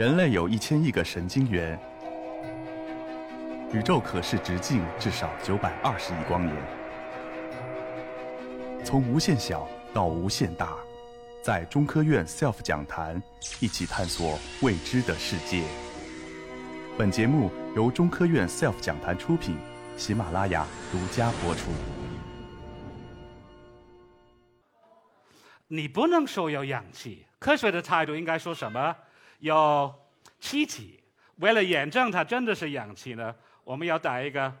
人类有一千亿个神经元，宇宙可视直径至少九百二十亿光年。从无限小到无限大，在中科院 SELF 讲坛一起探索未知的世界。本节目由中科院 SELF 讲坛出品，喜马拉雅独家播出。你不能说有氧气，科学的态度应该说什么？有气体。为了验证它真的是氧气呢，我们要带一个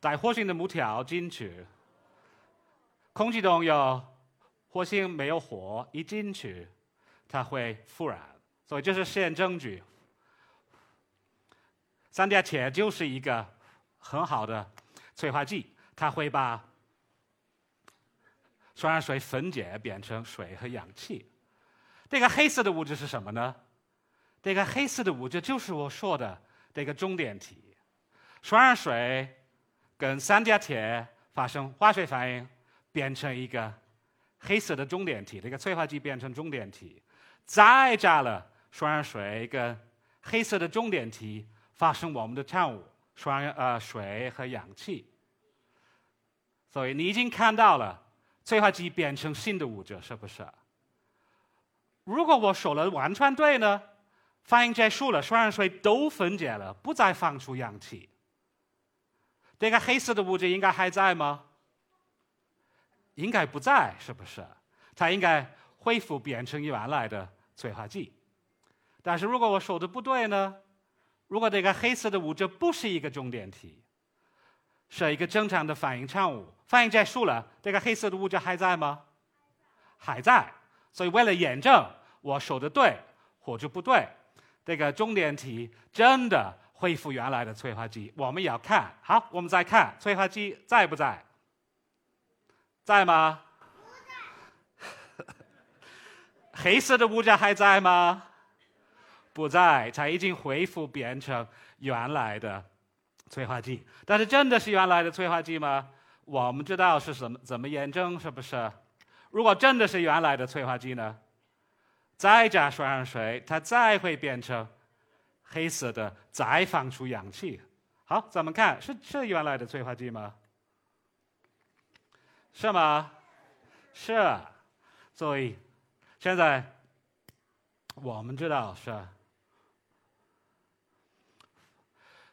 带火星的木条进去。空气中有火星没有火，一进去它会复燃，所以这是实验证据。三甲铁就是一个很好的催化剂，它会把双氧水分解变成水和氧气。这个黑色的物质是什么呢？这个黑色的物质就是我说的这个中点体。双氧水跟三价铁发生化学反应，变成一个黑色的中点体。这个催化剂变成中点体，再加了双氧水跟黑色的中点体。发生我们的产物，双呃水和氧气。所以你已经看到了催化剂变成新的物质，是不是？如果我说了完全对呢？反应结束了，双氧水都分解了，不再放出氧气。这个黑色的物质应该还在吗？应该不在，是不是？它应该恢复变成原来的催化剂。但是如果我说的不对呢？如果这个黑色的物质不是一个重点体，是一个正常的反应产物，反应结束了，这个黑色的物质还在吗？还在。所以为了验证我说的对或者不对，这个中点题真的恢复原来的催化剂，我们也要看。好，我们再看催化剂在不在？在吗？黑色的物质还在吗？不在，它已经恢复变成原来的催化剂。但是真的是原来的催化剂吗？我们知道是什么？怎么验证？是不是？如果真的是原来的催化剂呢？再加双氧水，它再会变成黑色的，再放出氧气。好，咱们看，是是原来的催化剂吗？是吗？是。所以现在我们知道是。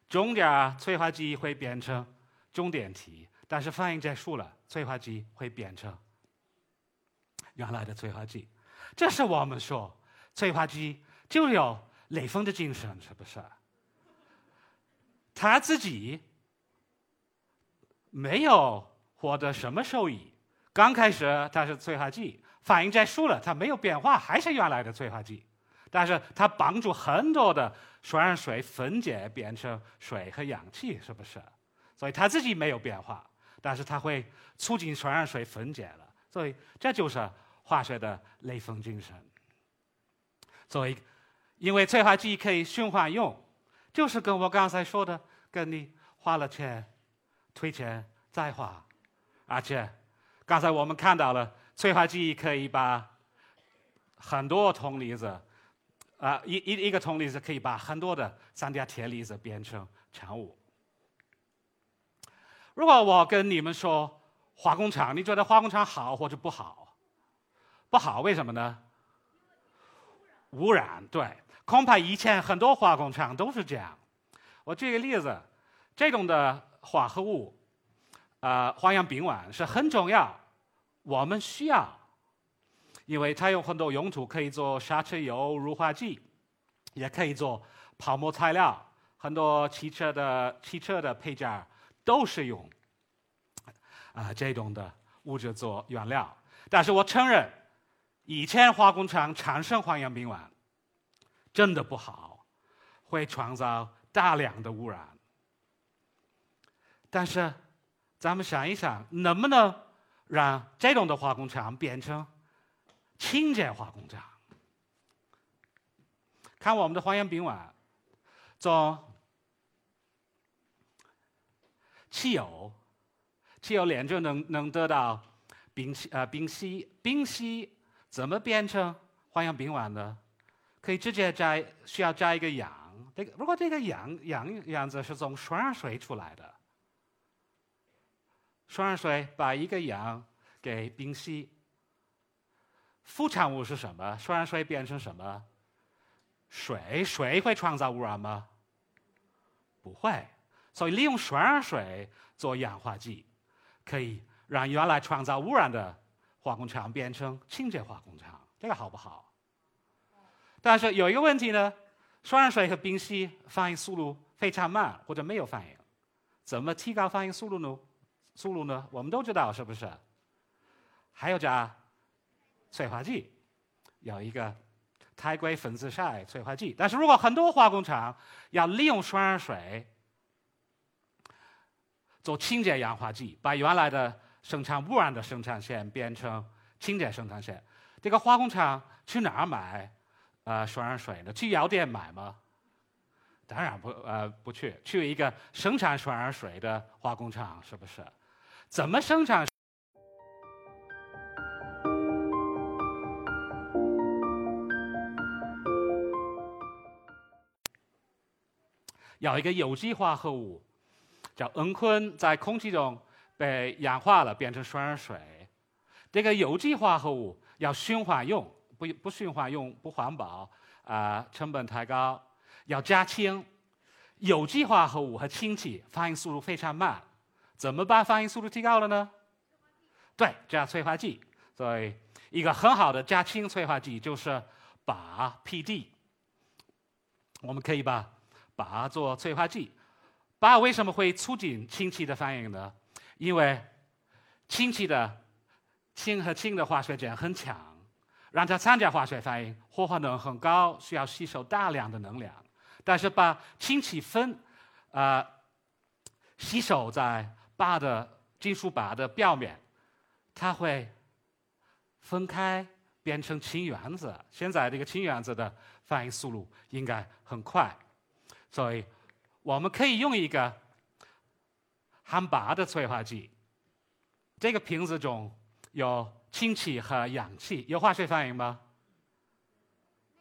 中点催化剂会变成中点体，但是反应结束了，催化剂会变成原来的催化剂。这是我们说催化剂就有雷锋的精神，是不是？他自己没有获得什么收益。刚开始它是催化剂，反应结束了，它没有变化，还是原来的催化剂。但是它帮助很多的双氧水分解变成水和氧气，是不是？所以它自己没有变化，但是它会促进双氧水分解了。所以这就是化学的雷锋精神。作为，因为催化剂可以循环用，就是跟我刚才说的，跟你花了钱，退钱再花，而且刚才我们看到了催化剂可以把很多铜离子。啊，一一一个铜离子可以把很多的三价铁离子变成产物。如果我跟你们说化工厂，你觉得化工厂好或者不好？不好，为什么呢？污染，对，恐怕以前很多化工厂都是这样。我举个例子，这种的化合物，呃，环氧丙烷是很重要，我们需要。因为它有很多用途，可以做刹车油、乳化剂，也可以做泡沫材料。很多汽车的汽车的配件都是用啊这种的物质做原料。但是我承认，以前化工厂产生环氧丙烷真的不好，会创造大量的污染。但是咱们想一想，能不能让这种的化工厂变成？清洁化工厂，看我们的环氧丙烷，从汽油，汽油炼就能能得到丙烯呃丙烯，丙烯怎么变成环氧丙烷呢？可以直接加需要加一个氧。这个如果这个氧氧样子是从双氧水出来的，双氧水把一个氧给丙烯，副产物是什么？双氧水变成什么？水，水会创造污染吗？不会。所以利用双氧水做氧化剂，可以让原来创造污染的化工厂变成清洁化工厂，这个好不好？但是有一个问题呢，双氧水和丙烯反应速度非常慢，或者没有反应。怎么提高反应速度呢？速度呢？我们都知道是不是？还要加催化剂，有一个钛硅分子硒催化剂。但是如果很多化工厂要利用双氧水，做清洁氧化剂，把原来的生产污染的生产线变成清洁生产线。这个化工厂去哪儿买呃双氧水呢？去药店买吗？当然不呃不去，去一个生产双氧水的化工厂是不是？怎么生产？有一个有机化合物。叫蒽醌在空气中被氧化了，变成双氧水。这个有机化合物要循环用，不不循环用不环保啊，成本太高。要加氢，有机化合物和氢气反应速度非常慢，怎么把反应速度提高了呢？对，加催化剂。所以一个很好的加氢催化剂就是钯 PD。我们可以把钯做催化剂。钯为什么会促进氢气的反应呢？因为氢气的氢和氢的化学键很强，让它参加化学反应，活化能很高，需要吸收大量的能量。但是把氢气分，呃，吸收在钯的金属钯的表面，它会分开变成氢原子。现在这个氢原子的反应速度应该很快，所以。我们可以用一个含钯的催化剂。这个瓶子中有氢气和氧气，有化学反应吗？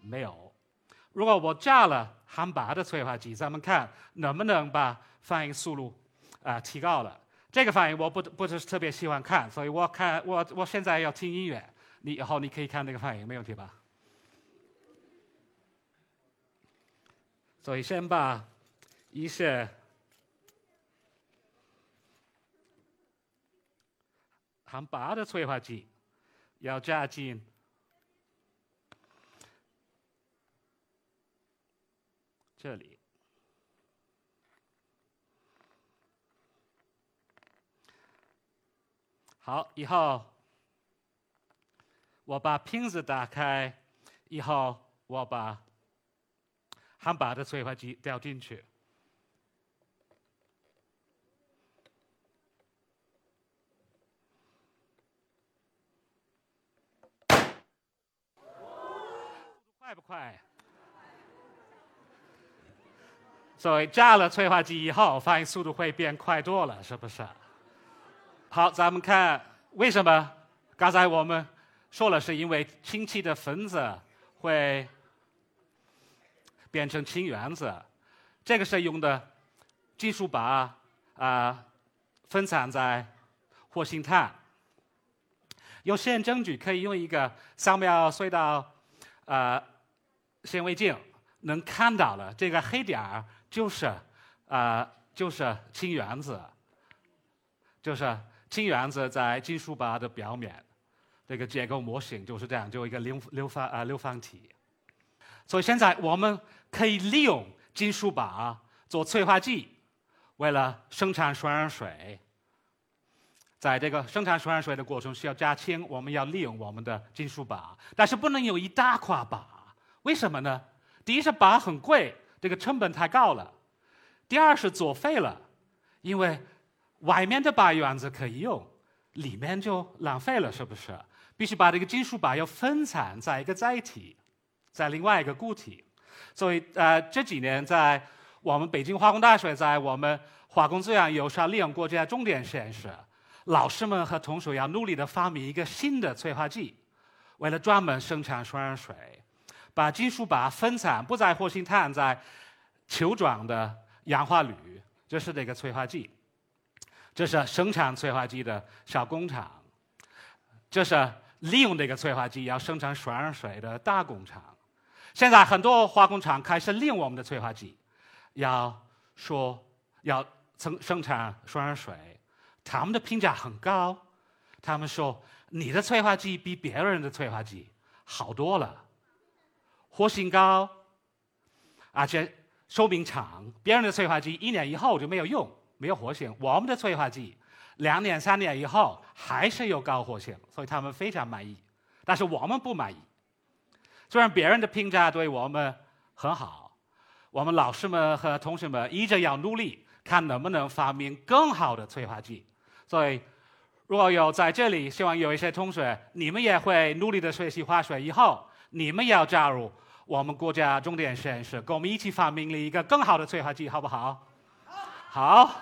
没有。如果我加了含钯的催化剂，咱们看能不能把反应速度啊提高了。这个反应我不不是特别喜欢看，所以我看我我现在要听音乐，你以后你可以看那个反应，没问题吧？所以先把。一些含钯的催化剂要加进这里。好，以后我把瓶子打开，以后我把含钯的催化剂掉进去。快？所以加了催化剂以后，反应速度会变快多了，是不是？好，咱们看为什么？刚才我们说了，是因为氢气的分子会变成氢原子，这个是用的金属钯啊分散在活性炭。有实验证据可以用一个扫描隧道啊。显微镜能看到了，这个黑点儿就是啊，就是氢原子，就是氢原子在金属钯的表面，这个结构模型就是这样，就一个流流方啊流方体。所以现在我们可以利用金属钯做催化剂，为了生产双氧水。在这个生产双氧水的过程需要加氢，我们要利用我们的金属钯，但是不能有一大块钯。为什么呢？第一是钯很贵，这个成本太高了；第二是作废了，因为外面的钯原子可以用，里面就浪费了，是不是？必须把这个金属钯要分散在一个载体，在另外一个固体。所以，呃，这几年在我们北京化工大学，在我们化工资源有效利用国家重点实验室，老师们和同学要努力的发明一个新的催化剂，为了专门生产双氧水。把金属钯分散，不在活性炭，在球状的氧化铝，这是这个催化剂。这是生产催化剂的小工厂，这是利用这个催化剂要生产双氧水的大工厂。现在很多化工厂开始利用我们的催化剂，要说要生生产双氧水，他们的评价很高。他们说你的催化剂比别人的催化剂好多了，活性高，而且寿命长。别人的催化剂一年以后就没有用，没有活性。我们的催化剂两年、三年以后还是有高活性，所以他们非常满意。但是我们不满意。虽然别人的评价对我们很好，我们老师们和同学们一直要努力，看能不能发明更好的催化剂。所以，如果有在这里，希望有一些同学，你们也会努力的学习化学，以后你们要加入我们国家重点实验室，跟我们一起发明了一个更好的催化剂，好不好？好。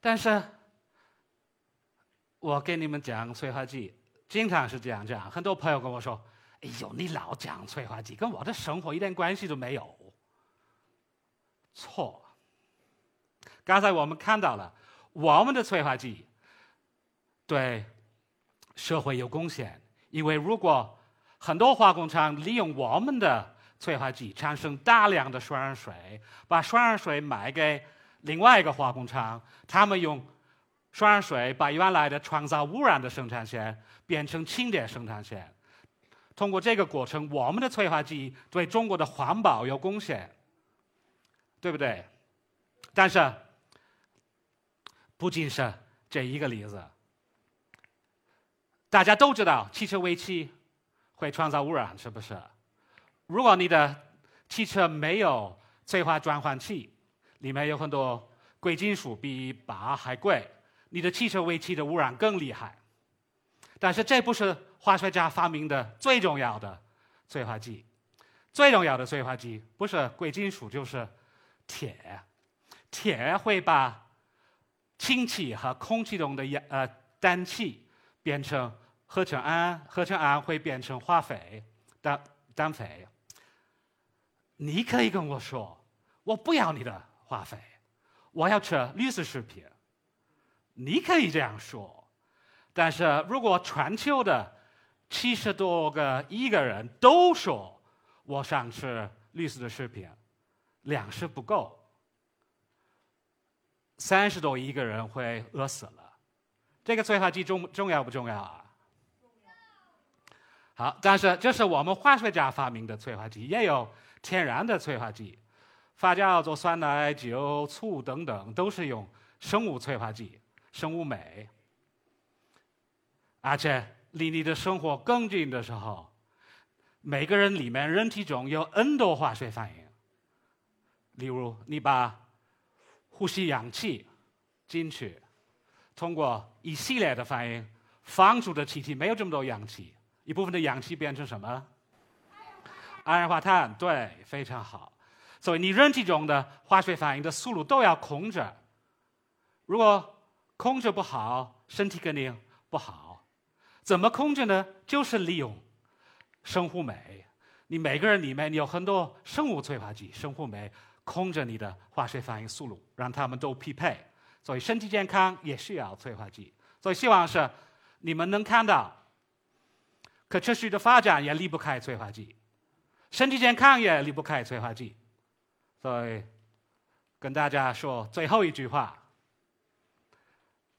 但是，我跟你们讲催化剂。经常是这样讲，很多朋友跟我说：“哎呦，你老讲催化剂，跟我的生活一点关系都没有。”错。刚才我们看到了，我们的催化剂对社会有贡献，因为如果很多化工厂利用我们的催化剂产生大量的双氧水，把双氧水卖给另外一个化工厂，他们用。双氧水把原来的创造污染的生产线变成清洁生产线，通过这个过程，我们的催化剂对中国的环保有贡献，对不对？但是，不仅是这一个例子，大家都知道汽车尾气会创造污染，是不是？如果你的汽车没有催化转换器，里面有很多贵金属，比钯还贵。你的汽车尾气的污染更厉害，但是这不是化学家发明的最重要的催化剂。最重要的催化剂不是贵金属就是铁，铁会把氢气和空气中的氧呃氮气变成合成氨，合成氨会变成化肥、氮氮肥。你可以跟我说，我不要你的化肥，我要吃绿色食品。你可以这样说，但是如果全球的七十多个亿个人都说我想吃绿色的食品，粮食不够，三十多亿个人会饿死了。这个催化剂重重要不重要啊？好，但是这是我们化学家发明的催化剂，也有天然的催化剂，发酵做酸奶、酒、醋等等，都是用生物催化剂。生物酶，而且离你的生活更近的时候，每个人里面人体中有 N 多化学反应。例如，你把呼吸氧气进去，通过一系列的反应，放出的气体没有这么多氧气，一部分的氧气变成什么？二氧化碳。对，非常好。所以你人体中的化学反应的速度都要控制。如果控制不好，身体肯定不好。怎么控制呢？就是利用生物酶。你每个人里面你有很多生物催化剂、生物酶，控制你的化学反应速度，让他们都匹配。所以身体健康也需要催化剂。所以希望是你们能看到，可持续的发展也离不开催化剂，身体健康也离不开催化剂。所以跟大家说最后一句话。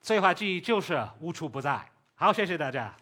催化剂就是无处不在。好，谢谢大家。